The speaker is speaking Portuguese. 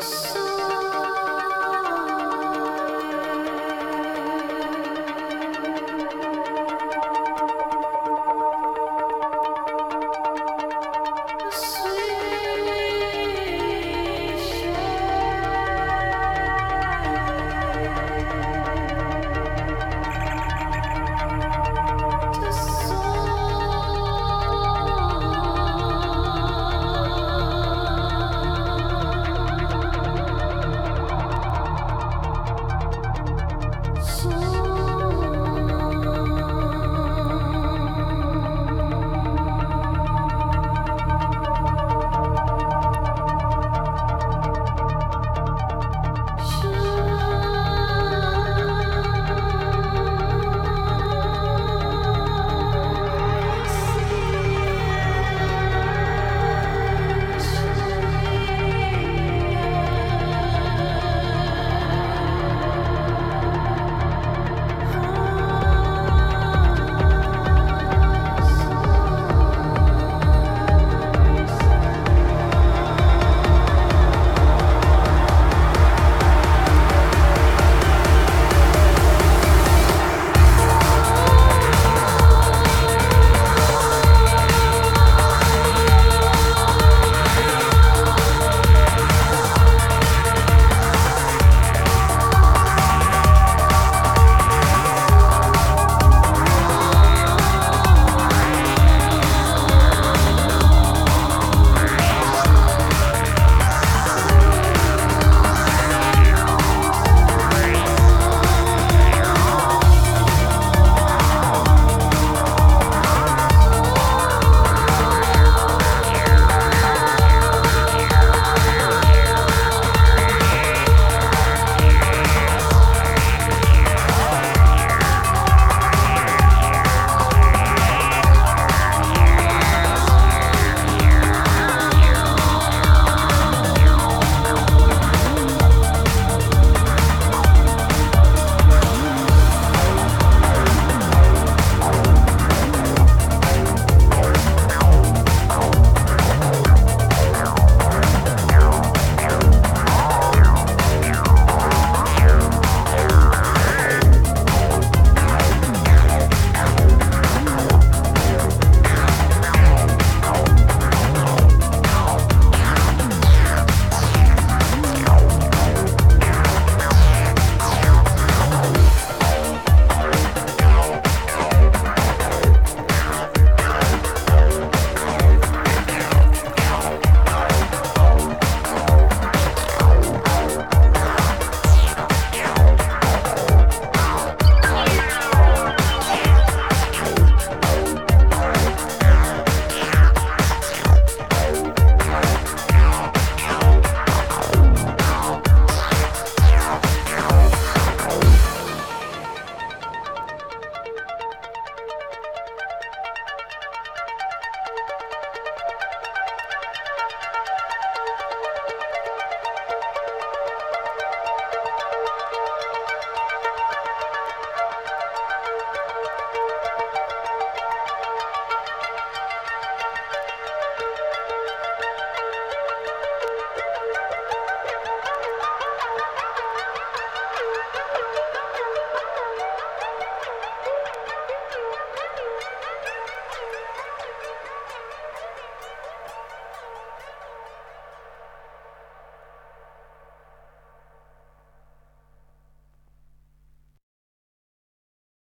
so